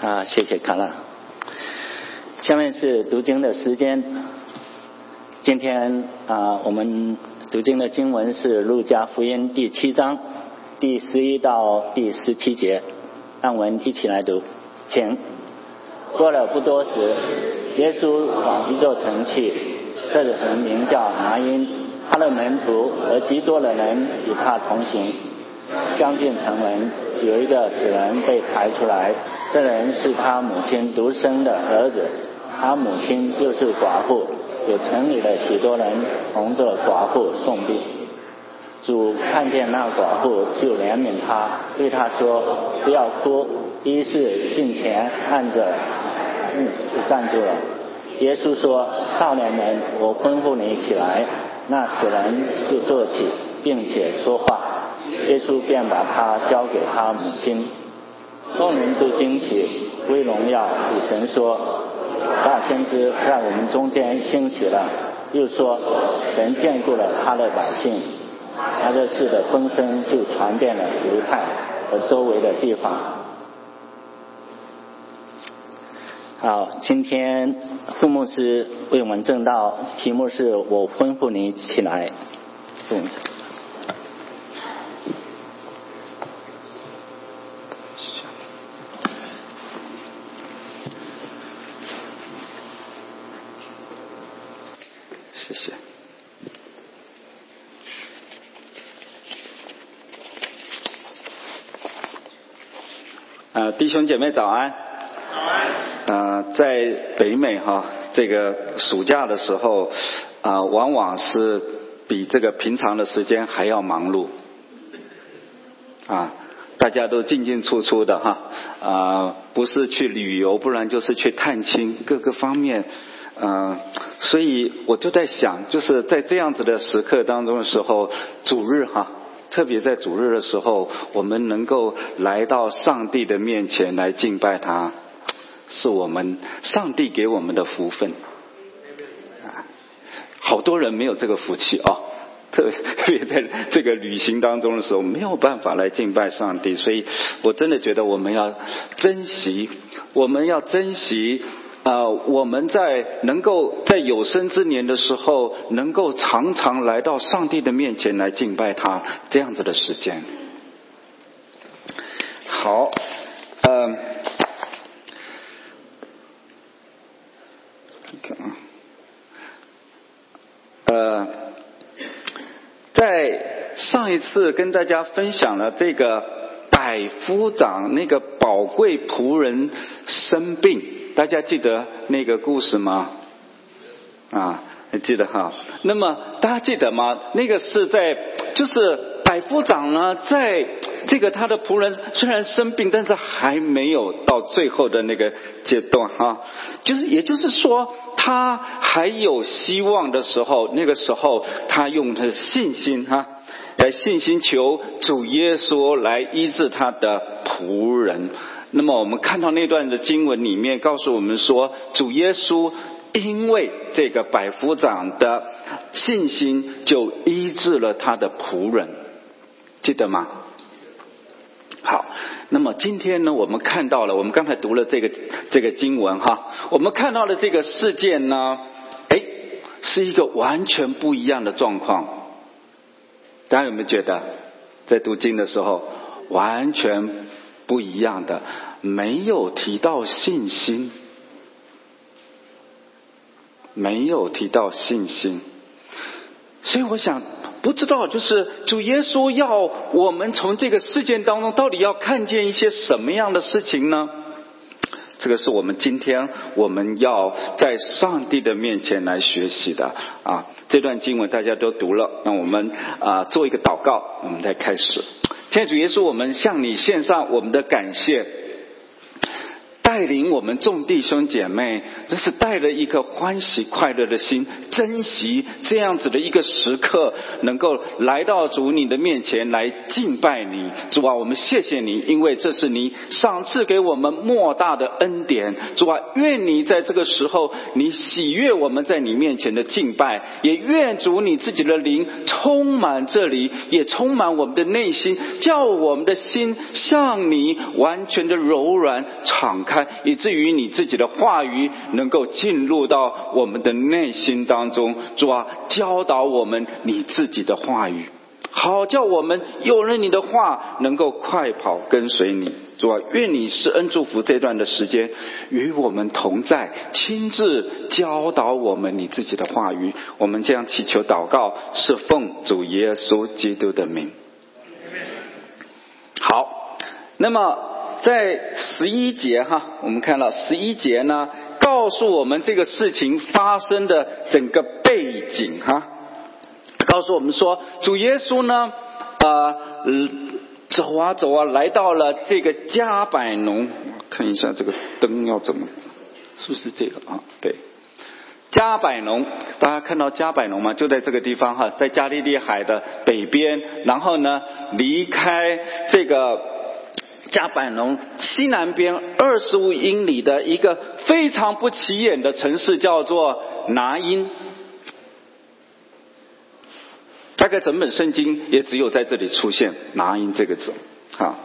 啊，谢谢卡拉。下面是读经的时间。今天啊，我们读经的经文是《路加福音》第七章第十一到第十七节。让我们一起来读，请。过了不多时，耶稣往一座城去，这个城名叫拿因，他的门徒和极多的人与他同行。将近城门，有一个死人被抬出来，这人是他母亲独生的儿子，他母亲又是寡妇，有城里的许多人同着寡妇送病。主看见那寡妇，就怜悯他，对他说：“不要哭。”一是近前按着。嗯，就站住了。耶稣说：“少年人，我吩咐你起来。”那死人就坐起，并且说话。耶稣便把他交给他母亲。众人都惊奇，归荣耀与神说：“大先知在我们中间兴起了。”又说：“神眷顾了他的百姓。”他这事的风声就传遍了犹太和周围的地方。好，今天傅牧师为我们正道，题目是我吩咐你起来。傅牧师，谢谢。啊，弟兄姐妹早安。早安。呃在北美哈，这个暑假的时候啊，往往是比这个平常的时间还要忙碌啊，大家都进进出出的哈啊，不是去旅游，不然就是去探亲，各个方面嗯，所以我就在想，就是在这样子的时刻当中的时候，主日哈，特别在主日的时候，我们能够来到上帝的面前来敬拜他。是我们上帝给我们的福分啊！好多人没有这个福气哦，特别特别在这个旅行当中的时候，没有办法来敬拜上帝，所以我真的觉得我们要珍惜，我们要珍惜啊！我们在能够在有生之年的时候，能够常常来到上帝的面前来敬拜他这样子的时间。好，嗯。看看啊呃，在上一次跟大家分享了这个百夫长那个宝贵仆人生病，大家记得那个故事吗？啊，还记得哈？那么大家记得吗？那个是在就是百夫长呢，在这个他的仆人虽然生病，但是还没有到最后的那个阶段哈，就是也就是说。他还有希望的时候，那个时候他用他的信心哈，来信心求主耶稣来医治他的仆人。那么我们看到那段的经文里面告诉我们说，主耶稣因为这个百夫长的信心，就医治了他的仆人，记得吗？好，那么今天呢，我们看到了，我们刚才读了这个这个经文哈，我们看到了这个事件呢，哎，是一个完全不一样的状况。大家有没有觉得，在读经的时候完全不一样的，没有提到信心，没有提到信心，所以我想。不知道，就是主耶稣要我们从这个事件当中，到底要看见一些什么样的事情呢？这个是我们今天我们要在上帝的面前来学习的啊。这段经文大家都读了，那我们啊做一个祷告，我们再开始。现在主耶稣，我们向你献上我们的感谢。带领我们众弟兄姐妹，这是带着一颗欢喜快乐的心，珍惜这样子的一个时刻，能够来到主你的面前来敬拜你。主啊，我们谢谢你，因为这是你赏赐给我们莫大的恩典。主啊，愿你在这个时候，你喜悦我们在你面前的敬拜，也愿主你自己的灵充满这里，也充满我们的内心，叫我们的心向你完全的柔软敞开。开，以至于你自己的话语能够进入到我们的内心当中。主啊，教导我们你自己的话语，好叫我们有了你的话，能够快跑跟随你。主啊，愿你施恩祝福这段的时间与我们同在，亲自教导我们你自己的话语。我们这样祈求祷告，是奉主耶稣基督的名。好，那么在十一节哈，我们看到十一节呢，告诉我们这个事情发生的整个背景哈，告诉我们说，主耶稣呢，啊。走啊走啊，来到了这个加百农。看一下这个灯要怎么，是不是这个啊？对，加百农，大家看到加百农吗？就在这个地方哈，在加利利海的北边。然后呢，离开这个加百农西南边二十五英里的一个非常不起眼的城市，叫做拿因。大概整本圣经也只有在这里出现“拿因”这个字，啊。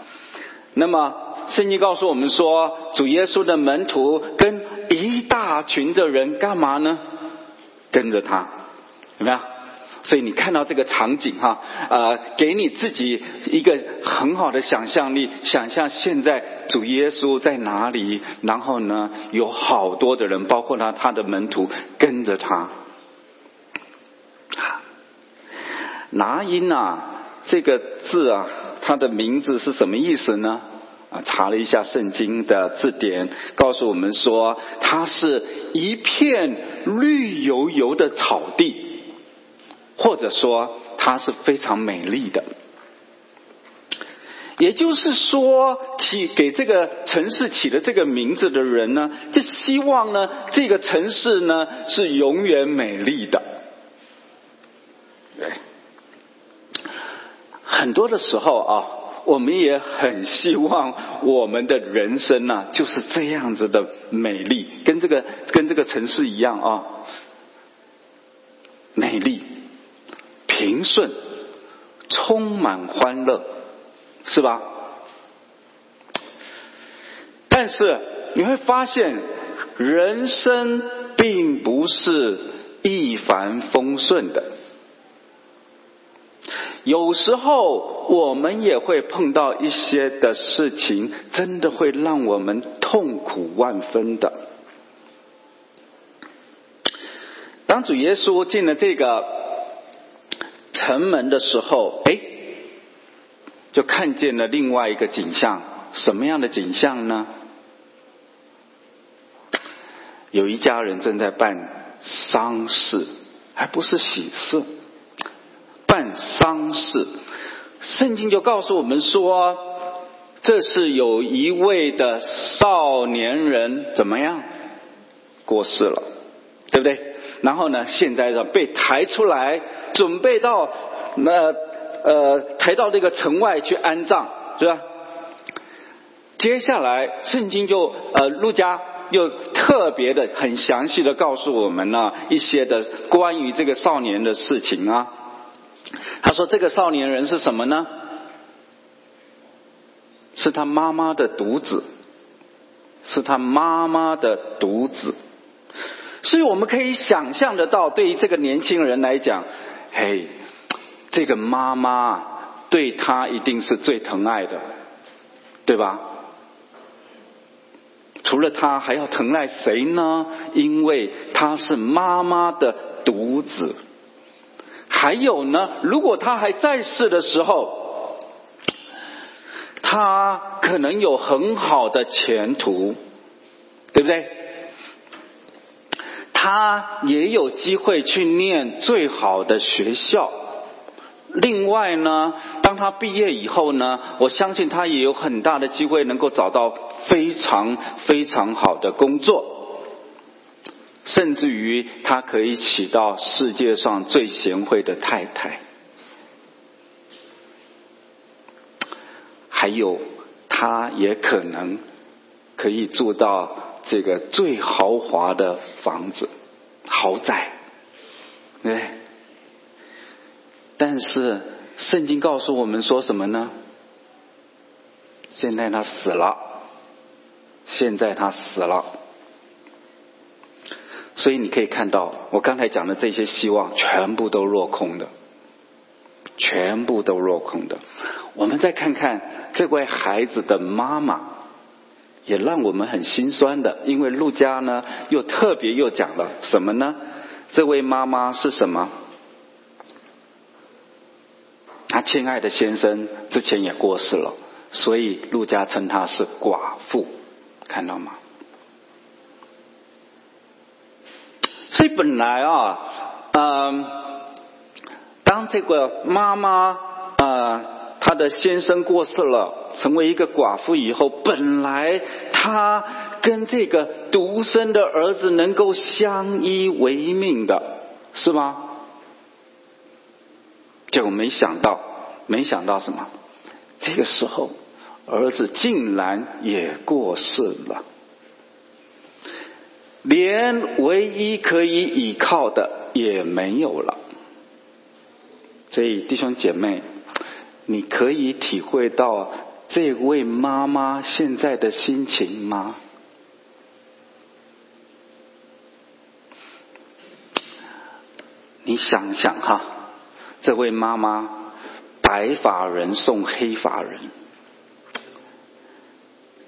那么圣经告诉我们说，主耶稣的门徒跟一大群的人干嘛呢？跟着他，怎么样？所以你看到这个场景哈，呃，给你自己一个很好的想象力，想象现在主耶稣在哪里，然后呢，有好多的人，包括他他的门徒跟着他。拿因啊，这个字啊，它的名字是什么意思呢？啊，查了一下圣经的字典，告诉我们说，它是一片绿油油的草地，或者说它是非常美丽的。也就是说，起给这个城市起的这个名字的人呢，就希望呢，这个城市呢是永远美丽的。对。很多的时候啊，我们也很希望我们的人生呢就是这样子的美丽，跟这个跟这个城市一样啊，美丽、平顺、充满欢乐，是吧？但是你会发现，人生并不是一帆风顺的。有时候我们也会碰到一些的事情，真的会让我们痛苦万分的。当主耶稣进了这个城门的时候，哎，就看见了另外一个景象。什么样的景象呢？有一家人正在办丧事，还不是喜事。办丧事，圣经就告诉我们说，这是有一位的少年人怎么样过世了，然后呢，现在呢被抬出来，准备到那呃抬到那个城外去安葬，是吧？接下来，圣经就呃路加又特别的很详细的告诉我们呢一些的关于这个少年的事情啊。他说：“这个少年人是什么呢？是他妈妈的独子，是他妈妈的独子。所以我们可以想象得到，对于这个年轻人来讲，嘿，这个妈妈对他一定是最疼爱的，对吧？除了他，还要疼爱谁呢？因为他是妈妈的独子。”还有呢，如果他还在世的时候，他可能有很好的前途，对不对？他也有机会去念最好的学校。另外呢，当他毕业以后呢，我相信他也有很大的机会能够找到非常非常好的工作。甚至于，他可以娶到世界上最贤惠的太太，还有，他也可能可以住到这个最豪华的房子、豪宅，对。但是，圣经告诉我们说什么呢？现在他死了，现在他死了。所以你可以看到，我刚才讲的这些希望全部都落空的，全部都落空的。我们再看看这位孩子的妈妈，也让我们很心酸的，因为陆家呢又特别又讲了什么呢？这位妈妈是什么？他亲爱的先生之前也过世了，所以陆家称她是寡妇，看到吗？所以本来啊，嗯，当这个妈妈啊，她的先生过世了，成为一个寡妇以后，本来她跟这个独生的儿子能够相依为命的，是吗？结果没想到，没想到什么？这个时候，儿子竟然也过世了。连唯一可以依靠的也没有了，所以弟兄姐妹，你可以体会到这位妈妈现在的心情吗？你想想哈，这位妈妈白发人送黑发人。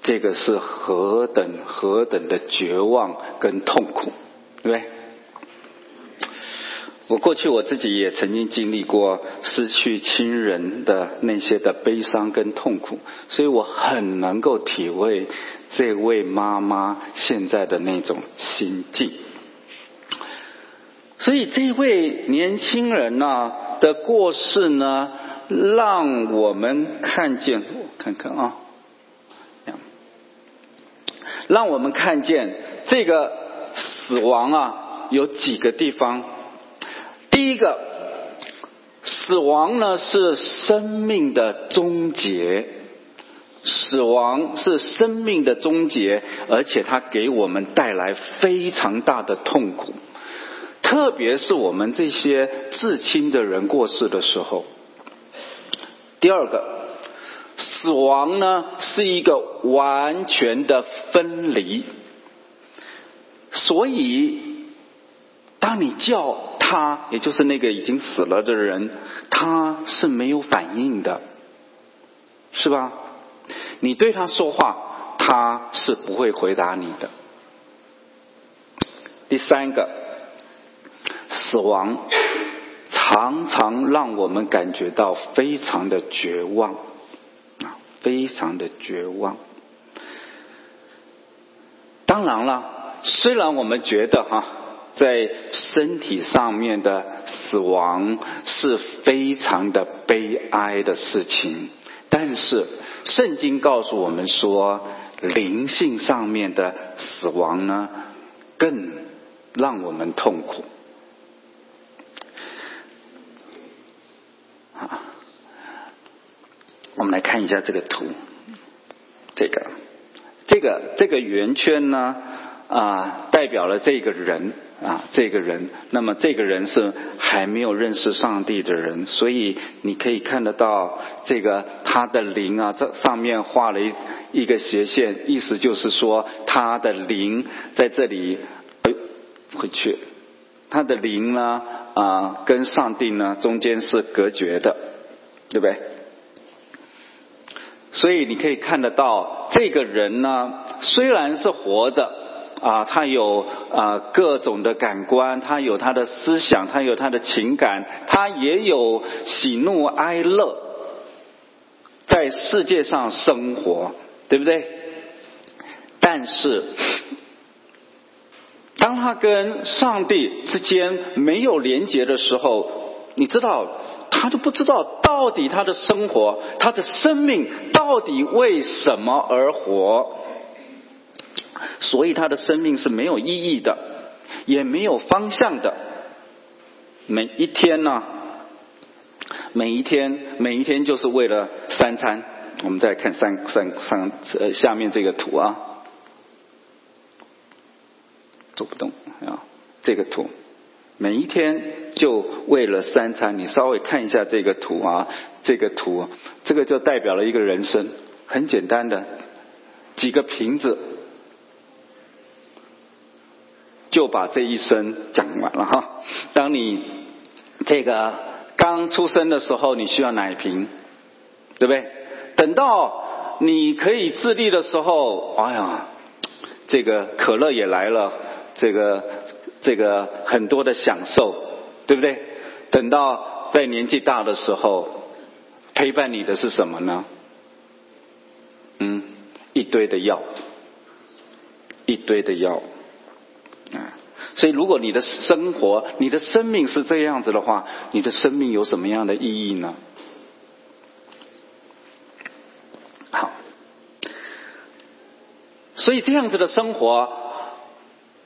这个是何等何等的绝望跟痛苦，对不对？我过去我自己也曾经经历过失去亲人的那些的悲伤跟痛苦，所以我很能够体会这位妈妈现在的那种心境。所以这位年轻人呢的过世呢，让我们看见，我看看啊。让我们看见这个死亡啊，有几个地方。第一个，死亡呢是生命的终结，死亡是生命的终结，而且它给我们带来非常大的痛苦，特别是我们这些至亲的人过世的时候。第二个。死亡呢是一个完全的分离，所以当你叫他，也就是那个已经死了的人，他是没有反应的，是吧？你对他说话，他是不会回答你的。第三个，死亡常常让我们感觉到非常的绝望啊。非常的绝望。当然了，虽然我们觉得哈，在身体上面的死亡是非常的悲哀的事情，但是圣经告诉我们说，灵性上面的死亡呢，更让我们痛苦。我们来看一下这个图，这个，这个这个圆圈呢啊，代表了这个人啊，这个人。那么这个人是还没有认识上帝的人，所以你可以看得到这个他的灵啊，这上面画了一一个斜线，意思就是说他的灵在这里回去，他的灵呢啊，跟上帝呢中间是隔绝的，对不对？所以你可以看得到，这个人呢，虽然是活着，啊，他有啊各种的感官，他有他的思想，他有他的情感，他也有喜怒哀乐，在世界上生活，对不对？但是，当他跟上帝之间没有连结的时候，你知道？他都不知道到底他的生活，他的生命到底为什么而活，所以他的生命是没有意义的，也没有方向的。每一天呢，每一天，每一天就是为了三餐。我们再看三三三呃下面这个图啊，走不动啊，这个图。每一天就为了三餐，你稍微看一下这个图啊，这个图，这个就代表了一个人生，很简单的几个瓶子就把这一生讲完了哈。当你这个刚出生的时候，你需要奶瓶，对不对？等到你可以自立的时候，哎呀，这个可乐也来了，这个这个很多的享受，对不对？等到在年纪大的时候，陪伴你的是什么呢？嗯，一堆的药，一堆的药！所以，如果你的生活、你的生命是这样子的话，你的生命有什么样的意义呢？好，所以这样子的生活，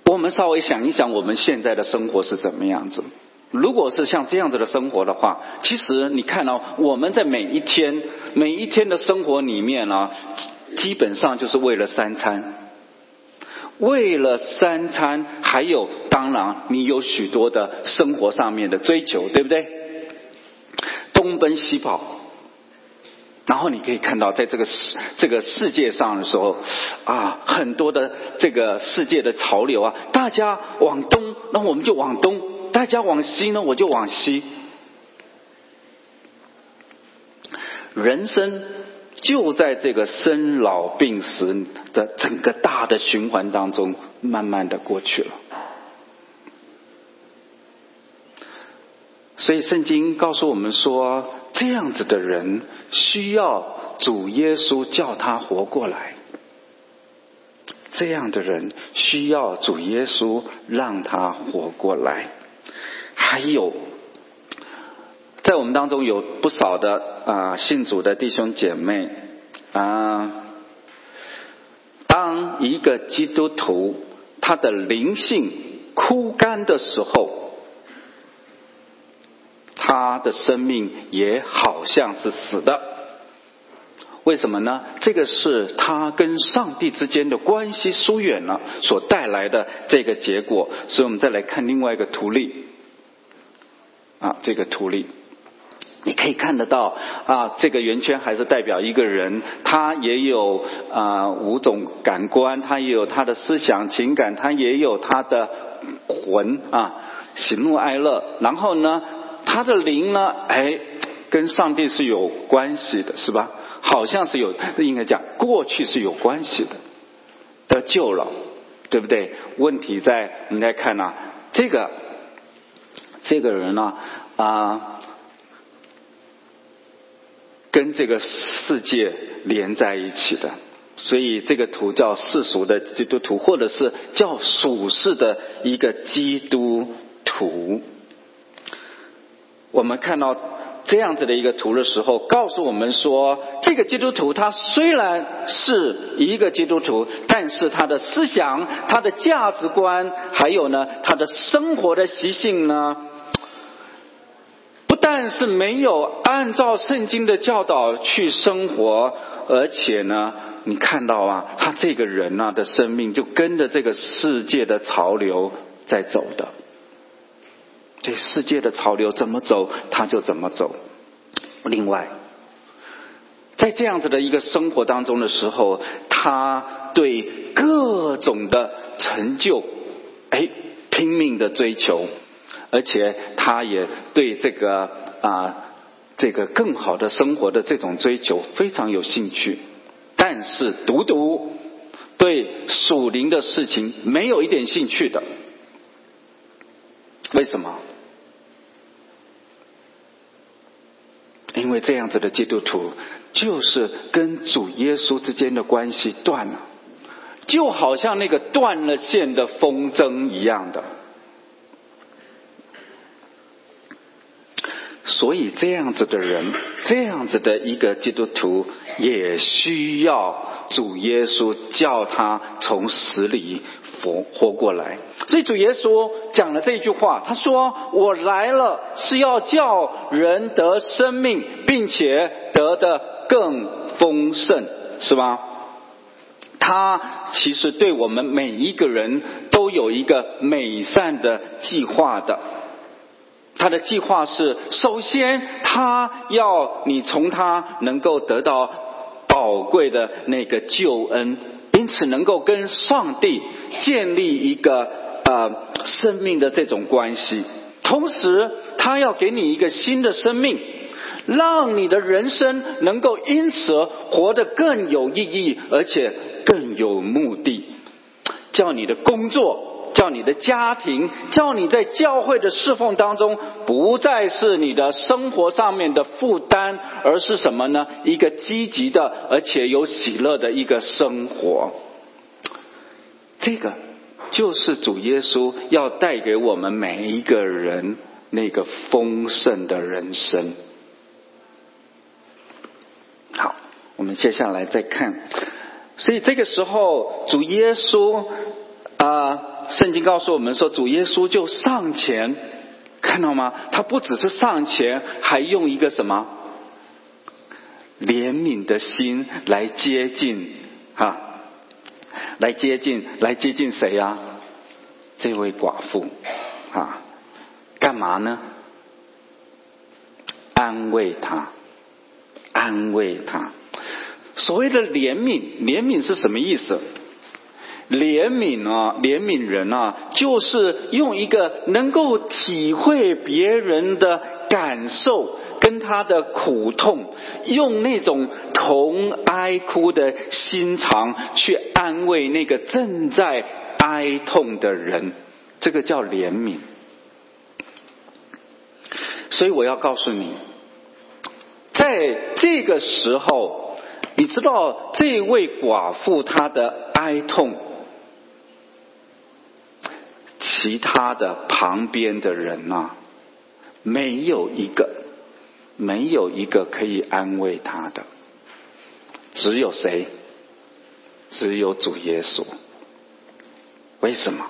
我们稍微想一想，我们现在的生活是怎么样子？如果是像这样子的生活的话，其实你看到我们在每一天每一天的生活里面呢，基本上就是为了三餐，为了三餐，还有当然你有许多的生活上面的追求，对不对？东奔西跑，然后你可以看到，在这个世这个世界上的时候啊，很多的这个世界的潮流啊，大家往东，那我们就往东。大家往西呢，我就往西。人生就在这个生老病死的整个大的循环当中，慢慢的过去了。所以圣经告诉我们说，这样子的人需要主耶稣叫他活过来。这样的人需要主耶稣让他活过来。还有，在我们当中有不少的啊信主的弟兄姐妹啊，当一个基督徒他的灵性枯干的时候，他的生命也好像是死的。为什么呢？这个是他跟上帝之间的关系疏远了所带来的这个结果。所以我们再来看另外一个图例。啊，这个图例，你可以看得到啊，这个圆圈还是代表一个人，他也有啊五种感官，他也有他的思想情感，他也有他的魂啊，喜怒哀乐。然后呢，他的灵呢，哎，跟上帝是有关系的，是吧？好像是有，应该讲过去是有关系的，得救了，对不对？问题在，你来看呐，这个。这个人呢啊，跟这个世界连在一起的，所以这个图叫世俗的基督徒，或者是叫属世的一个基督徒。我们看到这样子的一个图的时候，告诉我们说，这个基督徒他虽然是一个基督徒，但是他的思想、他的价值观，还有呢，他的生活的习性呢。但是没有按照圣经的教导去生活，而且呢，你看到啊，他这个人呐的生命就跟着这个世界的潮流在走的，这世界的潮流怎么走，他就怎么走。另外，在这样子的一个生活当中的时候，他对各种的成就，哎，拼命的追求。而且他也对这个啊，这个更好的生活的这种追求非常有兴趣，但是独独对属灵的事情没有一点兴趣的，为什么？因为这样子的基督徒就是跟主耶稣之间的关系断了，就好像那个断了线的风筝一样的。所以这样子的人，这样子的一个基督徒，也需要主耶稣叫他从死里活活过来。所以主耶稣讲了这句话，他说：“我来了是要叫人得生命，并且得的更丰盛，是吧？”他其实对我们每一个人都有一个美善的计划的。他的计划是：首先，他要你从他能够得到宝贵的那个救恩，因此能够跟上帝建立一个呃生命的这种关系，同时他要给你一个新的生命，让你的人生能够因此活得更有意义，而且更有目的，叫你的工作。叫你的家庭，叫你在教会的侍奉当中，不再是你的生活上面的负担，而是什么呢？一个积极的，而且有喜乐的一个生活。这个就是主耶稣要带给我们每一个人那个丰盛的人生。好，我们接下来再看，所以这个时候主耶稣啊。圣经告诉我们说，主耶稣就上前，看到吗？他不只是上前，还用一个什么怜悯的心来接近，哈，来接近，来接近谁呀？这位寡妇，啊，干嘛呢？安慰他，安慰他。所谓的怜悯，怜悯是什么意思？怜悯啊，怜悯人啊，就是用一个能够体会别人的感受跟他的苦痛，用那种同哀哭的心肠去安慰那个正在哀痛的人，这个叫怜悯。所以我要告诉你，在这个时候，你知道这位寡妇她的哀痛。其他的旁边的人呐，没有一个，没有一个可以安慰他的，只有谁？只有主耶稣。为什么？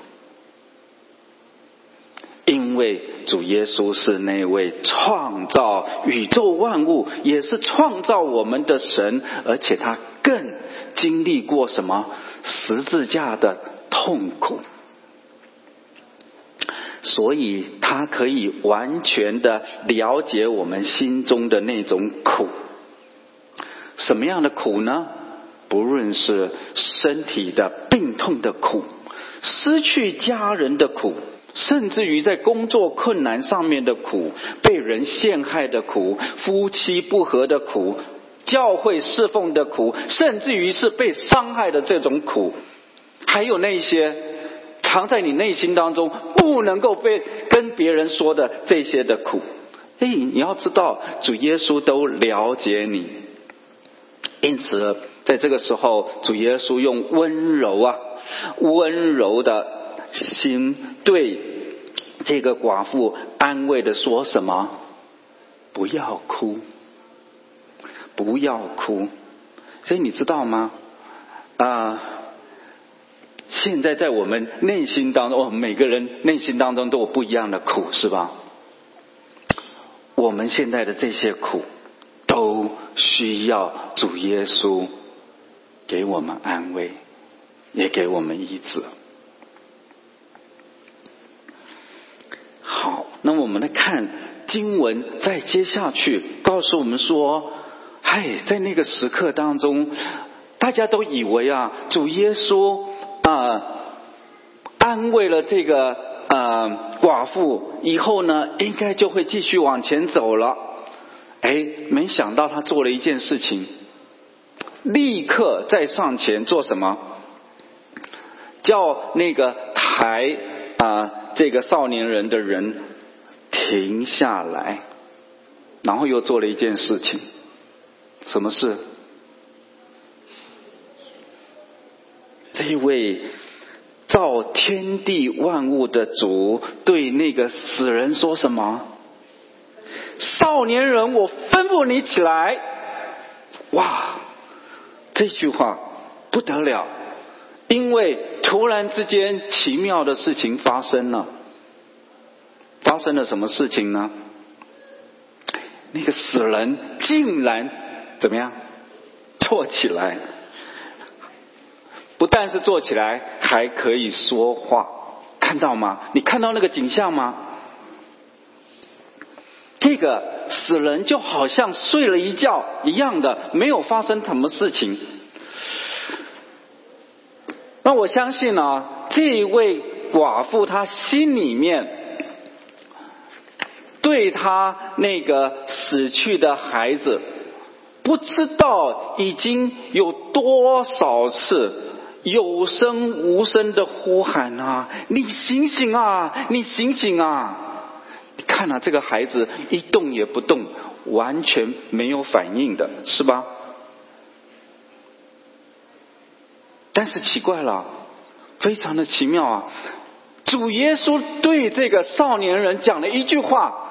因为主耶稣是那位创造宇宙万物，也是创造我们的神，而且他更经历过什么十字架的痛苦。所以，他可以完全的了解我们心中的那种苦。什么样的苦呢？不论是身体的病痛的苦，失去家人的苦，甚至于在工作困难上面的苦，被人陷害的苦，夫妻不和的苦，教会侍奉的苦，甚至于是被伤害的这种苦，还有那些。藏在你内心当中，不能够被跟别人说的这些的苦，哎，你要知道，主耶稣都了解你。因此，在这个时候，主耶稣用温柔啊、温柔的心对这个寡妇安慰的说什么：“不要哭，不要哭。”所以你知道吗？啊。现在在我们内心当中，哦，每个人内心当中都有不一样的苦，是吧？我们现在的这些苦，都需要主耶稣给我们安慰，也给我们医治。好，那我们来看经文，再接下去告诉我们说，嗨，在那个时刻当中，大家都以为啊，主耶稣。啊，安慰了这个呃寡妇以后呢，应该就会继续往前走了。哎，没想到他做了一件事情，立刻再上前做什么？叫那个抬啊这个少年人的人停下来，然后又做了一件事情，什么事？这一位造天地万物的主对那个死人说什么？少年人，我吩咐你起来！哇，这句话不得了，因为突然之间奇妙的事情发生了。发生了什么事情呢？那个死人竟然怎么样？坐起来。不但是坐起来，还可以说话，看到吗？你看到那个景象吗？这个死人就好像睡了一觉一样的，没有发生什么事情。那我相信呢，这一位寡妇她心里面对她那个死去的孩子，不知道已经有多少次有声无声的呼喊啊！你醒醒啊！你醒醒啊！看了这个孩子一动也不动，完全没有反应的，是吧？但是奇怪了，非常的奇妙啊！主耶稣对这个少年人讲了一句话：“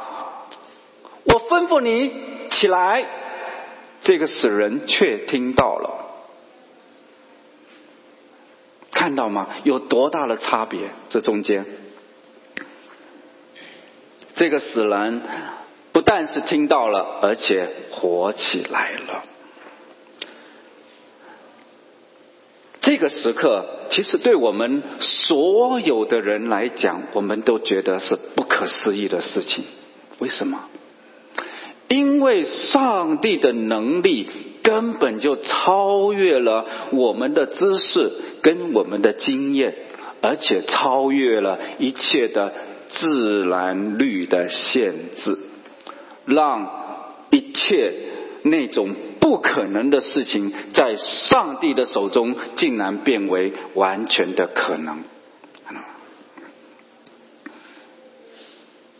我吩咐你起来。”这个死人却听到了，看到吗？有多大的差别？这中间，这个死人不但是听到了，而且活起来了。这个时刻，其实对我们所有的人来讲，我们都觉得是不可思议的事情。为什么？因为上帝的能力根本就超越了我们的知识跟我们的经验，而且超越了一切的自然律的限制，让一切那种。不可能的事情，在上帝的手中竟然变为完全的可能。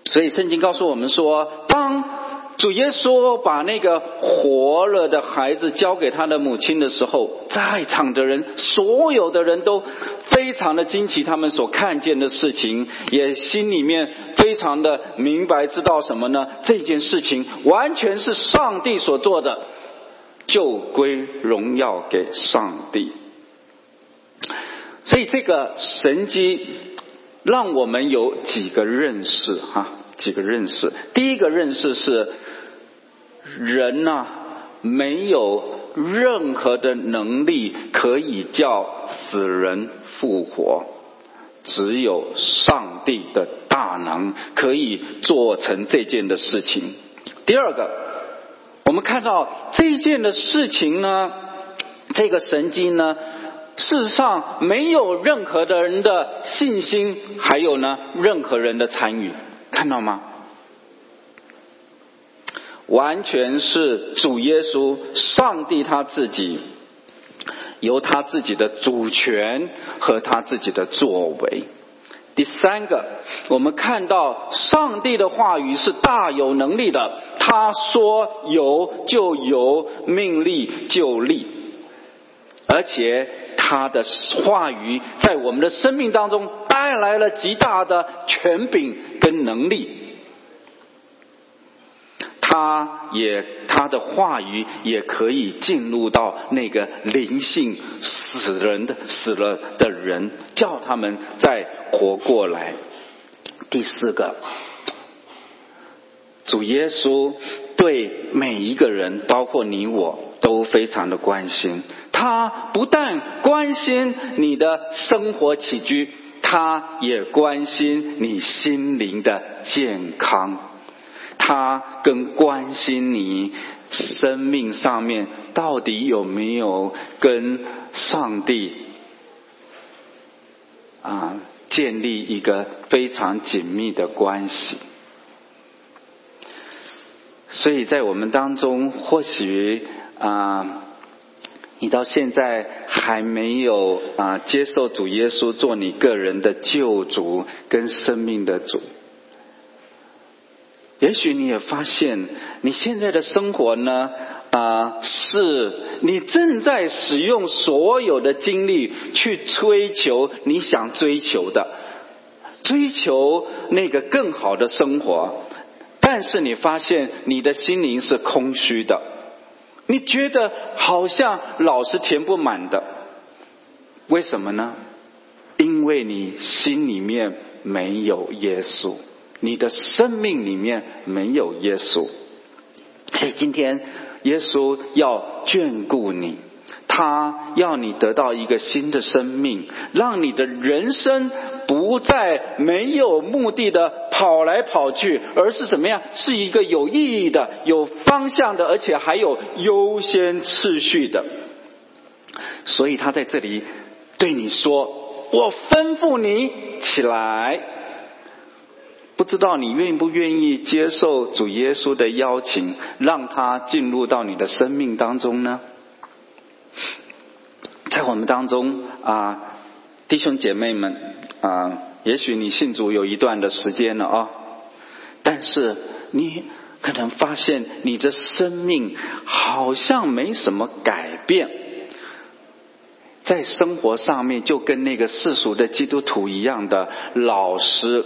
所以圣经告诉我们说，当。主耶稣把那个活了的孩子交给他的母亲的时候，在场的人，所有的人都非常的惊奇，他们所看见的事情，也心里面非常的明白，知道什么呢？这件事情完全是上帝所做的。就归荣耀给上帝，所以这个神机让我们有几个认识哈，几个认识。第一个认识是人呐，没有任何的能力可以叫死人复活，只有上帝的大能可以做成这件的事情。第二个。我们看到这件的事情呢，这个神经呢，事实上没有任何的人的信心，还有呢，任何人的参与，看到吗？完全是主耶稣、上帝他自己，由他自己的主权和他自己的作为。第三个，我们看到上帝的话语是大有能力的。他说有就有，命立就立，而且他的话语在我们的生命当中带来了极大的权柄跟能力。他也他的话语也可以进入到那个灵性死人的死了的人，叫他们再活过来。第四个，主耶稣对每一个人，包括你我，都非常的关心。他不但关心你的生活起居，他也关心你心灵的健康。他更关心你生命上面到底有没有跟上帝啊建立一个非常紧密的关系。所以在我们当中，或许啊，你到现在还没有啊接受主耶稣做你个人的救主跟生命的主。也许你也发现，你现在的生活呢，啊，是你正在使用所有的精力去追求你想追求的，追求那个更好的生活，但是你发现你的心灵是空虚的，你觉得好像老是填不满的，为什么呢？因为你心里面没有耶稣。你的生命里面没有耶稣，所以今天耶稣要眷顾你，他要你得到一个新的生命，让你的人生不再没有目的的跑来跑去，而是怎么样？是一个有意义的、有方向的，而且还有优先次序的。所以他在这里对你说：“我吩咐你起来。”不知道你愿不愿意接受主耶稣的邀请，让他进入到你的生命当中呢？在我们当中啊，弟兄姐妹们啊，也许你信主有一段的时间了啊，但是你可能发现你的生命好像没什么改变，在生活上面就跟那个世俗的基督徒一样的老实，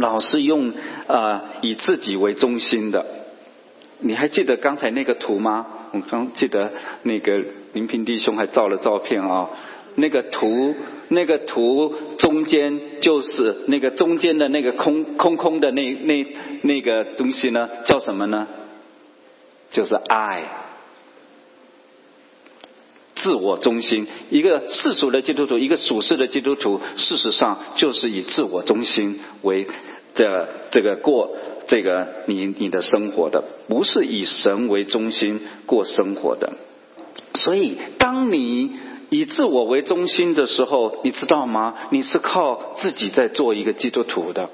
老是用呃以自己为中心的。你还记得刚才那个图吗？我刚记得那个林平弟兄还照了照片啊，那个图，那个图中间就是那个中间的那个空空空的那那那个东西呢，叫什么呢？就是爱，自我中心。一个世俗的基督徒，一个属世的基督徒，事实上就是以自我中心为。的这个过这个你你的生活的不是以神为中心过生活的，所以当你以自我为中心的时候，你知道吗？你是靠自己在做一个基督徒的，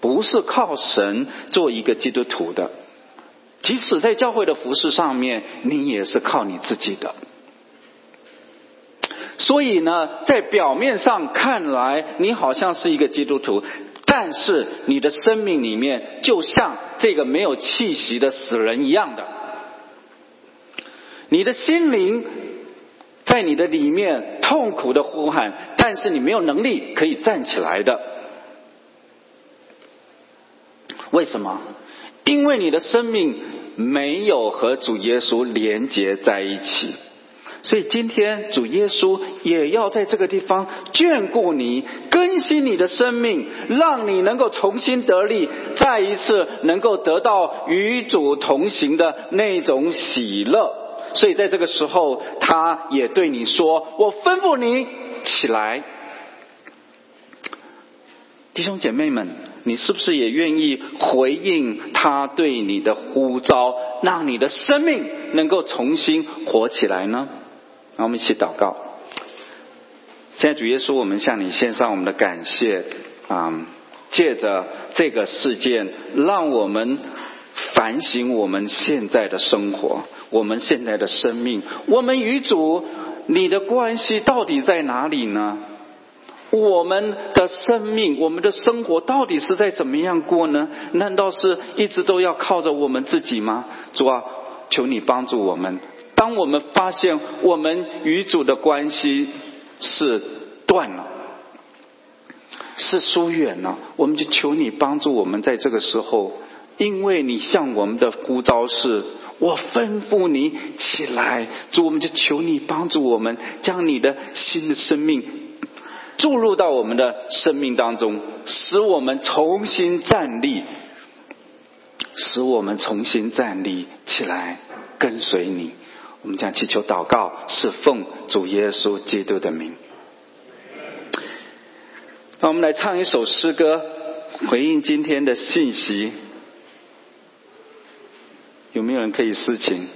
不是靠神做一个基督徒的。即使在教会的服饰上面，你也是靠你自己的。所以呢，在表面上看来，你好像是一个基督徒。但是你的生命里面就像这个没有气息的死人一样的，你的心灵在你的里面痛苦的呼喊，但是你没有能力可以站起来的。为什么？因为你的生命没有和主耶稣连接在一起。所以今天主耶稣也要在这个地方眷顾你，更新你的生命，让你能够重新得力，再一次能够得到与主同行的那种喜乐。所以在这个时候，他也对你说：“我吩咐你起来。”弟兄姐妹们，你是不是也愿意回应他对你的呼召，让你的生命能够重新活起来呢？让我们一起祷告。现在主耶稣，我们向你献上我们的感谢啊！借着这个事件，让我们反省我们现在的生活，我们现在的生命，我们与主你的关系到底在哪里呢？我们的生命，我们的生活到底是在怎么样过呢？难道是一直都要靠着我们自己吗？主啊，求你帮助我们。当我们发现我们与主的关系是断了，是疏远了，我们就求你帮助我们在这个时候，因为你向我们的呼召是，我吩咐你起来，主，我们就求你帮助我们，将你的新的生命注入到我们的生命当中，使我们重新站立，使我们重新站立起来，跟随你。我们讲祈求祷告，是奉主耶稣基督的名。那我们来唱一首诗歌，回应今天的信息。有没有人可以私情？